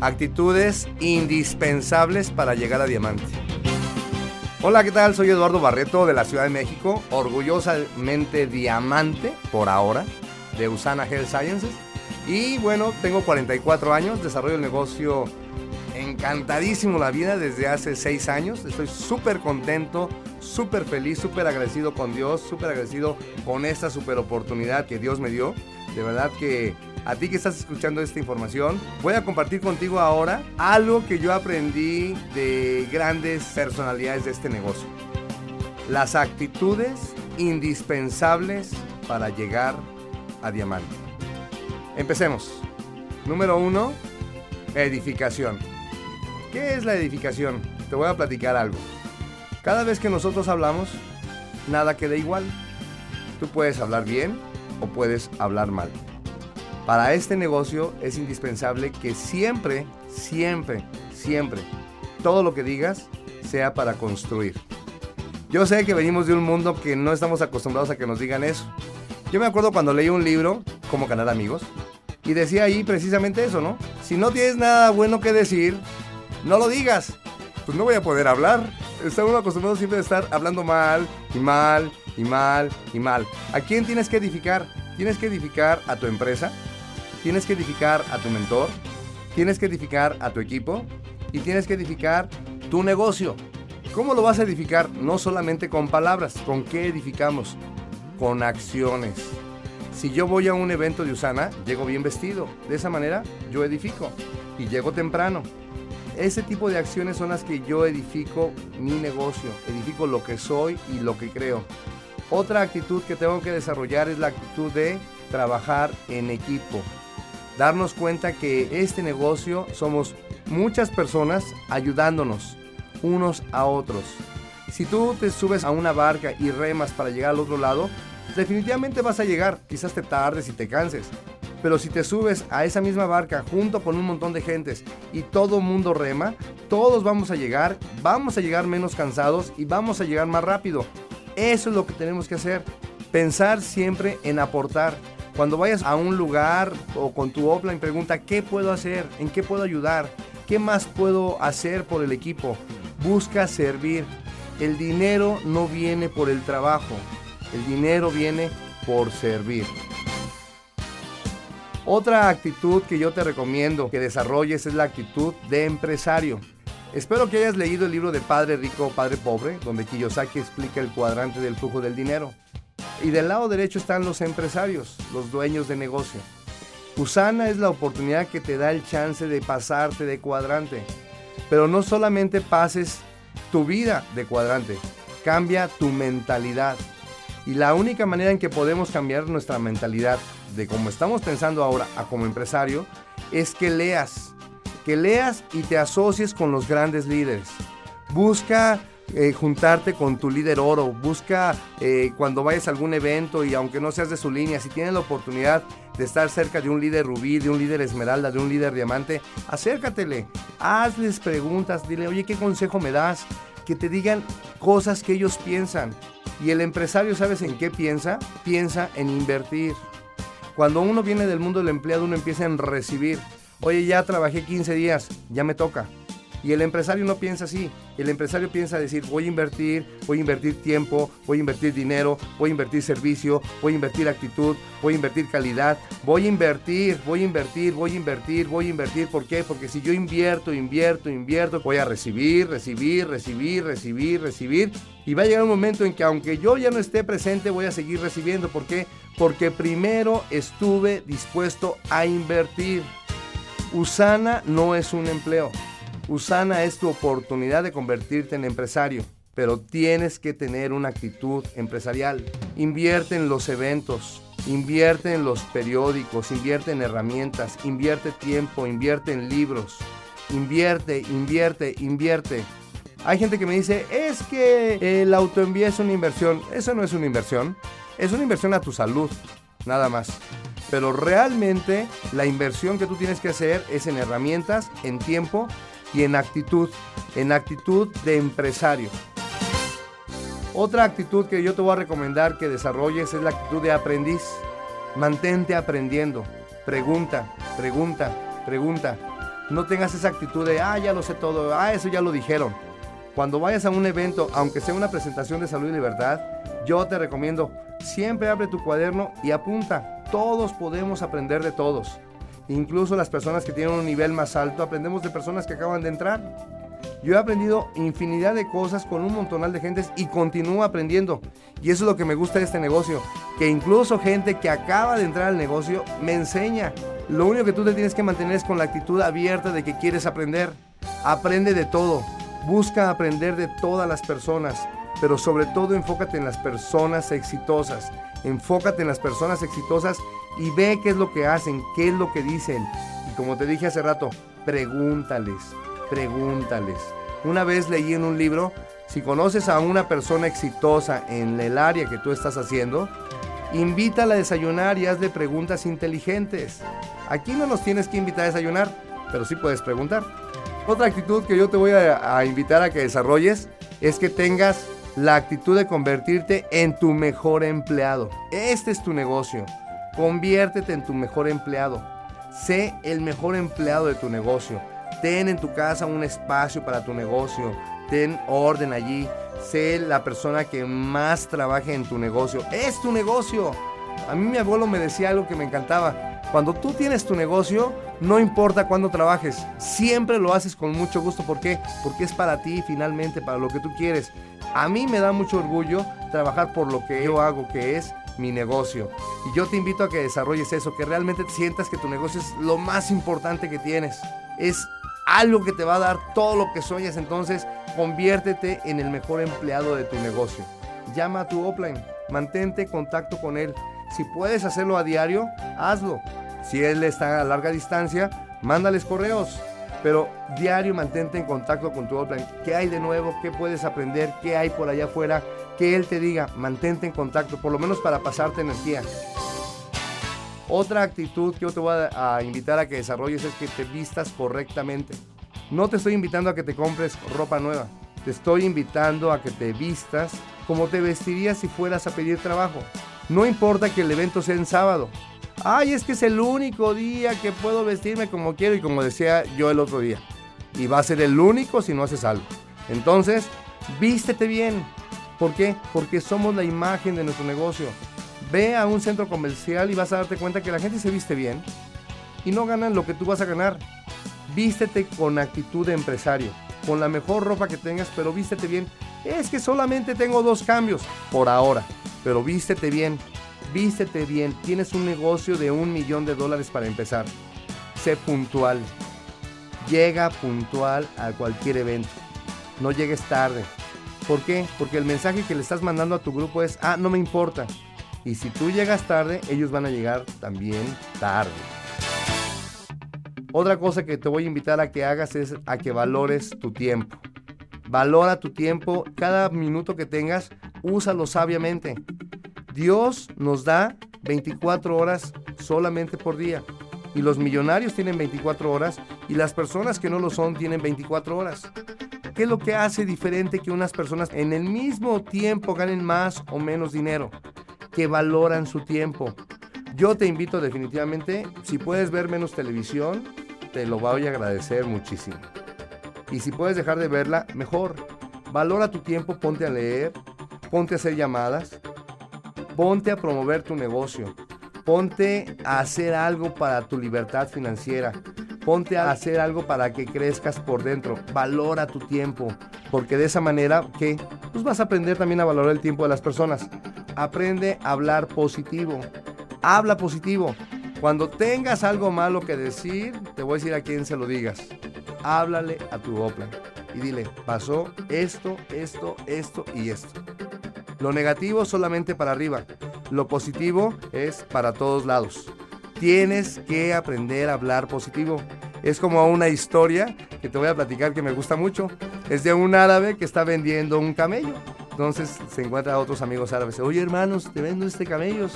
Actitudes indispensables para llegar a diamante. Hola, ¿qué tal? Soy Eduardo Barreto de la Ciudad de México, orgullosamente diamante por ahora de Usana Health Sciences. Y bueno, tengo 44 años, desarrollo el negocio encantadísimo la vida desde hace 6 años. Estoy súper contento, súper feliz, súper agradecido con Dios, súper agradecido con esta súper oportunidad que Dios me dio. De verdad que a ti que estás escuchando esta información, voy a compartir contigo ahora algo que yo aprendí de grandes personalidades de este negocio. Las actitudes indispensables para llegar a diamante. Empecemos. Número uno, edificación. ¿Qué es la edificación? Te voy a platicar algo. Cada vez que nosotros hablamos, nada queda igual. Tú puedes hablar bien o puedes hablar mal. Para este negocio es indispensable que siempre, siempre, siempre, todo lo que digas sea para construir. Yo sé que venimos de un mundo que no estamos acostumbrados a que nos digan eso. Yo me acuerdo cuando leí un libro, Cómo ganar amigos, y decía ahí precisamente eso, ¿no? Si no tienes nada bueno que decir, no lo digas. Pues no voy a poder hablar. Estamos acostumbrados siempre a estar hablando mal y mal y mal y mal. ¿A quién tienes que edificar? Tienes que edificar a tu empresa, tienes que edificar a tu mentor, tienes que edificar a tu equipo y tienes que edificar tu negocio. ¿Cómo lo vas a edificar? No solamente con palabras, ¿con qué edificamos? Con acciones. Si yo voy a un evento de Usana, llego bien vestido. De esa manera yo edifico y llego temprano. Ese tipo de acciones son las que yo edifico mi negocio, edifico lo que soy y lo que creo. Otra actitud que tengo que desarrollar es la actitud de trabajar en equipo. Darnos cuenta que este negocio somos muchas personas ayudándonos unos a otros. Si tú te subes a una barca y remas para llegar al otro lado, definitivamente vas a llegar. Quizás te tardes y te canses. Pero si te subes a esa misma barca junto con un montón de gentes y todo mundo rema, todos vamos a llegar, vamos a llegar menos cansados y vamos a llegar más rápido. Eso es lo que tenemos que hacer. Pensar siempre en aportar. Cuando vayas a un lugar o con tu offline, pregunta, ¿qué puedo hacer? ¿En qué puedo ayudar? ¿Qué más puedo hacer por el equipo? Busca servir. El dinero no viene por el trabajo. El dinero viene por servir. Otra actitud que yo te recomiendo que desarrolles es la actitud de empresario. Espero que hayas leído el libro de Padre Rico, Padre Pobre, donde Kiyosaki explica el cuadrante del flujo del dinero. Y del lado derecho están los empresarios, los dueños de negocio. Usana es la oportunidad que te da el chance de pasarte de cuadrante. Pero no solamente pases tu vida de cuadrante, cambia tu mentalidad. Y la única manera en que podemos cambiar nuestra mentalidad de cómo estamos pensando ahora a como empresario es que leas, que leas y te asocies con los grandes líderes. Busca eh, juntarte con tu líder oro, busca eh, cuando vayas a algún evento y aunque no seas de su línea, si tienes la oportunidad de estar cerca de un líder rubí, de un líder esmeralda, de un líder diamante, acércatele, hazles preguntas, dile, oye, ¿qué consejo me das? Que te digan cosas que ellos piensan. Y el empresario, ¿sabes en qué piensa? Piensa en invertir. Cuando uno viene del mundo del empleado, uno empieza en recibir. Oye, ya trabajé 15 días, ya me toca. Y el empresario no piensa así. El empresario piensa decir, voy a invertir, voy a invertir tiempo, voy a invertir dinero, voy a invertir servicio, voy a invertir actitud, voy a invertir calidad, voy a invertir, voy a invertir, voy a invertir, voy a invertir. ¿Por qué? Porque si yo invierto, invierto, invierto, voy a recibir, recibir, recibir, recibir, recibir. Y va a llegar un momento en que aunque yo ya no esté presente, voy a seguir recibiendo. ¿Por qué? Porque primero estuve dispuesto a invertir. Usana no es un empleo. Usana es tu oportunidad de convertirte en empresario, pero tienes que tener una actitud empresarial. Invierte en los eventos, invierte en los periódicos, invierte en herramientas, invierte tiempo, invierte en libros, invierte, invierte, invierte. Hay gente que me dice, es que el autoenvío es una inversión. Eso no es una inversión, es una inversión a tu salud, nada más. Pero realmente la inversión que tú tienes que hacer es en herramientas, en tiempo y en actitud, en actitud de empresario. Otra actitud que yo te voy a recomendar que desarrolles es la actitud de aprendiz. Mantente aprendiendo. Pregunta, pregunta, pregunta. No tengas esa actitud de, ah, ya lo sé todo, ah, eso ya lo dijeron. Cuando vayas a un evento, aunque sea una presentación de salud y libertad, yo te recomiendo, siempre abre tu cuaderno y apunta. Todos podemos aprender de todos. Incluso las personas que tienen un nivel más alto, aprendemos de personas que acaban de entrar. Yo he aprendido infinidad de cosas con un montonal de gentes y continúo aprendiendo. Y eso es lo que me gusta de este negocio, que incluso gente que acaba de entrar al negocio me enseña. Lo único que tú te tienes que mantener es con la actitud abierta de que quieres aprender. Aprende de todo. Busca aprender de todas las personas, pero sobre todo enfócate en las personas exitosas. Enfócate en las personas exitosas y ve qué es lo que hacen, qué es lo que dicen. Y como te dije hace rato, pregúntales pregúntales. Una vez leí en un libro, si conoces a una persona exitosa en el área que tú estás haciendo, invítala a desayunar y hazle preguntas inteligentes. Aquí no nos tienes que invitar a desayunar, pero sí puedes preguntar. Otra actitud que yo te voy a, a invitar a que desarrolles es que tengas la actitud de convertirte en tu mejor empleado. Este es tu negocio. Conviértete en tu mejor empleado. Sé el mejor empleado de tu negocio. Ten en tu casa un espacio para tu negocio. Ten orden allí. Sé la persona que más trabaje en tu negocio. Es tu negocio. A mí mi abuelo me decía algo que me encantaba. Cuando tú tienes tu negocio, no importa cuándo trabajes, siempre lo haces con mucho gusto. ¿Por qué? Porque es para ti finalmente, para lo que tú quieres. A mí me da mucho orgullo trabajar por lo que yo hago, que es mi negocio. Y yo te invito a que desarrolles eso, que realmente sientas que tu negocio es lo más importante que tienes. Es algo que te va a dar todo lo que sueñas. Entonces, conviértete en el mejor empleado de tu negocio. Llama a tu offline, mantente en contacto con él. Si puedes hacerlo a diario, hazlo. Si él está a larga distancia, mándales correos. Pero diario mantente en contacto con tu offline. ¿Qué hay de nuevo? ¿Qué puedes aprender? ¿Qué hay por allá afuera? Que él te diga, mantente en contacto, por lo menos para pasarte energía. Otra actitud que yo te voy a, invitar a que desarrolles es que te vistas correctamente. No te estoy invitando a que te compres ropa nueva. Te estoy invitando a que te vistas como te vestirías si fueras a pedir trabajo. No importa que el evento sea en sábado. Ay, es que es el único día que puedo vestirme como quiero y como decía yo el otro día. Y va a ser el único si no haces algo. Entonces, vístete bien. ¿Por qué? Porque somos la imagen de nuestro negocio. Ve a un centro comercial y vas a darte cuenta que la gente se viste bien y no ganan lo que tú vas a ganar. Vístete con actitud de empresario, con la mejor ropa que tengas, pero vístete bien. Es que solamente tengo dos cambios por ahora, pero vístete bien, vístete bien. Tienes un negocio de un millón de dólares para empezar. Sé puntual. Llega puntual a cualquier evento. No llegues tarde. ¿Por qué? Porque el mensaje que le estás mandando a tu grupo es, ah, no me importa. Y si tú llegas tarde, ellos van a llegar también tarde. Otra cosa que te voy a invitar a que hagas es a que valores tu tiempo. Valora tu tiempo, cada minuto que tengas, úsalo sabiamente. Dios nos da 24 horas solamente por día. Y los millonarios tienen 24 horas y las personas que no lo son tienen 24 horas. ¿Qué es lo que hace diferente que unas personas en el mismo tiempo ganen más o menos dinero? que valoran su tiempo. Yo te invito definitivamente, si puedes ver menos televisión, te lo voy a agradecer muchísimo. Y si puedes dejar de verla, mejor. Valora tu tiempo, ponte a leer, ponte a hacer llamadas, ponte a promover tu negocio, ponte a hacer algo para tu libertad financiera, ponte a hacer algo para que crezcas por dentro, valora tu tiempo, porque de esa manera, ¿qué? Pues vas a aprender también a valorar el tiempo de las personas aprende a hablar positivo. Habla positivo. Cuando tengas algo malo que decir, te voy a decir a quién se lo digas. Háblale a tu Opel y dile, pasó esto, esto, esto y esto. Lo negativo solamente para arriba. Lo positivo es para todos lados. Tienes que aprender a hablar positivo. Es como una historia que te voy a platicar que me gusta mucho. Es de un árabe que está vendiendo un camello entonces se encuentra a otros amigos árabes. Oye hermanos, te vendo este camello.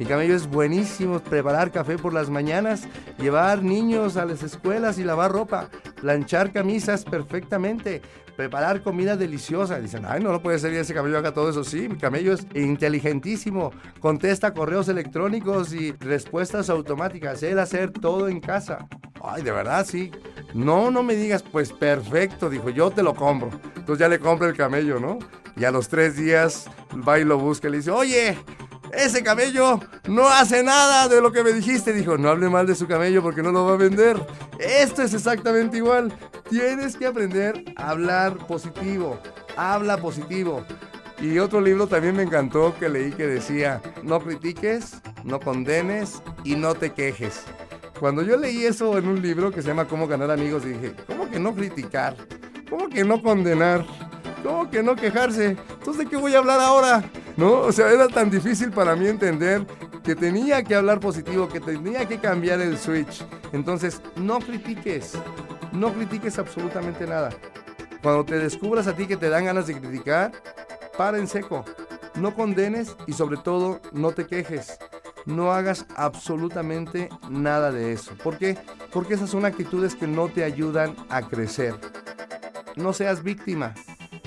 Mi camello es buenísimo. Preparar café por las mañanas, llevar niños a las escuelas y lavar ropa, planchar camisas perfectamente, preparar comida deliciosa. Dicen, ay, no, no puede ser ese camello haga todo eso. Sí, mi camello es inteligentísimo. Contesta correos electrónicos y respuestas automáticas. Él hacer todo en casa. Ay, de verdad, sí. No, no me digas, pues perfecto, dijo, yo te lo compro. Entonces ya le compra el camello, ¿no? Y a los tres días va y lo busca y le dice, oye, ese camello no hace nada de lo que me dijiste. Dijo, no hable mal de su camello porque no lo va a vender. Esto es exactamente igual. Tienes que aprender a hablar positivo. Habla positivo. Y otro libro también me encantó que leí que decía, no critiques, no condenes y no te quejes. Cuando yo leí eso en un libro que se llama Cómo ganar amigos, dije, ¿cómo que no criticar? ¿Cómo que no condenar? ¿Cómo que no quejarse? Entonces, ¿de qué voy a hablar ahora? ¿No? O sea, era tan difícil para mí entender que tenía que hablar positivo, que tenía que cambiar el switch. Entonces, no critiques. No critiques absolutamente nada. Cuando te descubras a ti que te dan ganas de criticar, para en seco. No condenes y sobre todo no te quejes. No hagas absolutamente nada de eso. ¿Por qué? Porque esas son actitudes que no te ayudan a crecer. No seas víctima.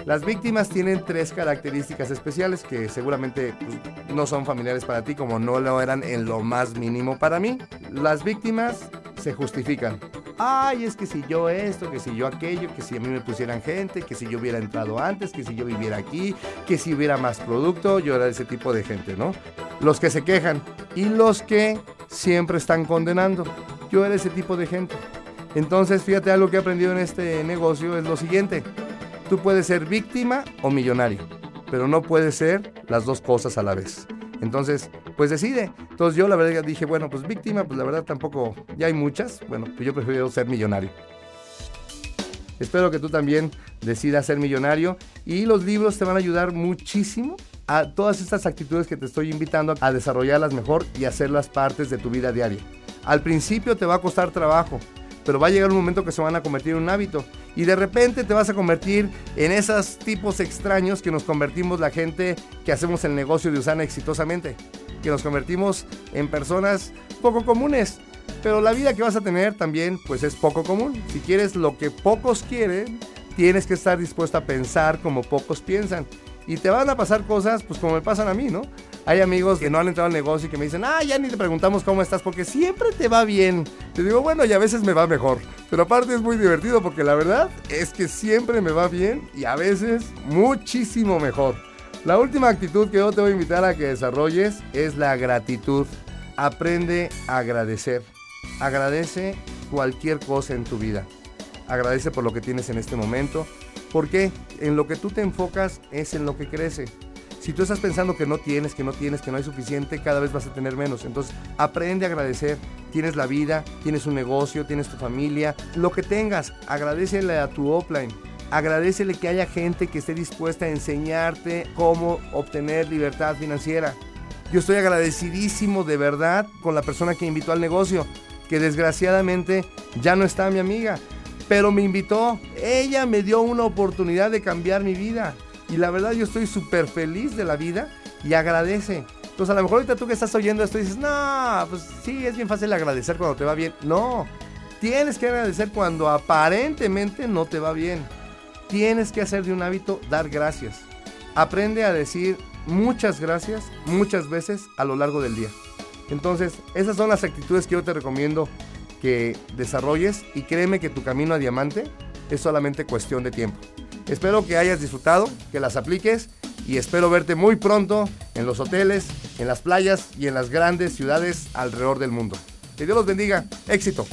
Las víctimas tienen tres características especiales que seguramente pues, no son familiares para ti como no lo eran en lo más mínimo para mí. Las víctimas se justifican ay, es que si yo esto, que si yo aquello, que si a mí me pusieran gente, que si yo hubiera entrado antes, que si yo viviera aquí, que si hubiera más producto, yo era ese tipo de gente, ¿no? Los que se quejan y los que siempre están condenando. Yo era ese tipo de gente. Entonces, fíjate, algo que he aprendido en este negocio es lo siguiente. Tú puedes ser víctima o millonario, pero no puedes ser las dos cosas a la vez. Entonces, pues decide. Entonces yo la verdad dije, bueno, pues víctima, pues la verdad tampoco, ya hay muchas. Bueno, pues yo prefiero ser millonario. Espero que tú también decidas ser millonario y los libros te van a ayudar muchísimo a todas estas actitudes que te estoy invitando a desarrollarlas mejor y hacerlas partes de tu vida diaria. Al principio te va a costar trabajo, pero va a llegar un momento que se van a convertir en un hábito. Y de repente te vas a convertir en esos tipos extraños que nos convertimos la gente que hacemos el negocio de Usana exitosamente. Que nos convertimos en personas poco comunes. Pero la vida que vas a tener también pues es poco común. Si quieres lo que pocos quieren, tienes que estar dispuesto a pensar como pocos piensan. Y te van a pasar cosas pues como me pasan a mí, ¿no? Hay amigos que no han entrado al negocio y que me dicen, ah, ya ni te preguntamos cómo estás porque siempre te va bien. Te digo, bueno, y a veces me va mejor. Pero aparte es muy divertido porque la verdad es que siempre me va bien y a veces muchísimo mejor. La última actitud que yo te voy a invitar a que desarrolles es la gratitud. Aprende a agradecer. Agradece cualquier cosa en tu vida. Agradece por lo que tienes en este momento. Porque en lo que tú te enfocas es en lo que crece. Si tú estás pensando que no tienes, que no tienes, que no hay suficiente, cada vez vas a tener menos. Entonces, aprende a agradecer. Tienes la vida, tienes un negocio, tienes tu familia, lo que tengas, agradecele a tu offline. Agradecele que haya gente que esté dispuesta a enseñarte cómo obtener libertad financiera. Yo estoy agradecidísimo de verdad con la persona que invitó al negocio, que desgraciadamente ya no está mi amiga, pero me invitó. Ella me dio una oportunidad de cambiar mi vida. Y la verdad yo estoy súper feliz de la vida y agradece. Entonces a lo mejor ahorita tú que estás oyendo esto dices, no, pues sí, es bien fácil agradecer cuando te va bien. No, tienes que agradecer cuando aparentemente no te va bien. Tienes que hacer de un hábito dar gracias. Aprende a decir muchas gracias muchas veces a lo largo del día. Entonces, esas son las actitudes que yo te recomiendo que desarrolles y créeme que tu camino a diamante es solamente cuestión de tiempo. Espero que hayas disfrutado, que las apliques y espero verte muy pronto en los hoteles, en las playas y en las grandes ciudades alrededor del mundo. Que Dios los bendiga. Éxito.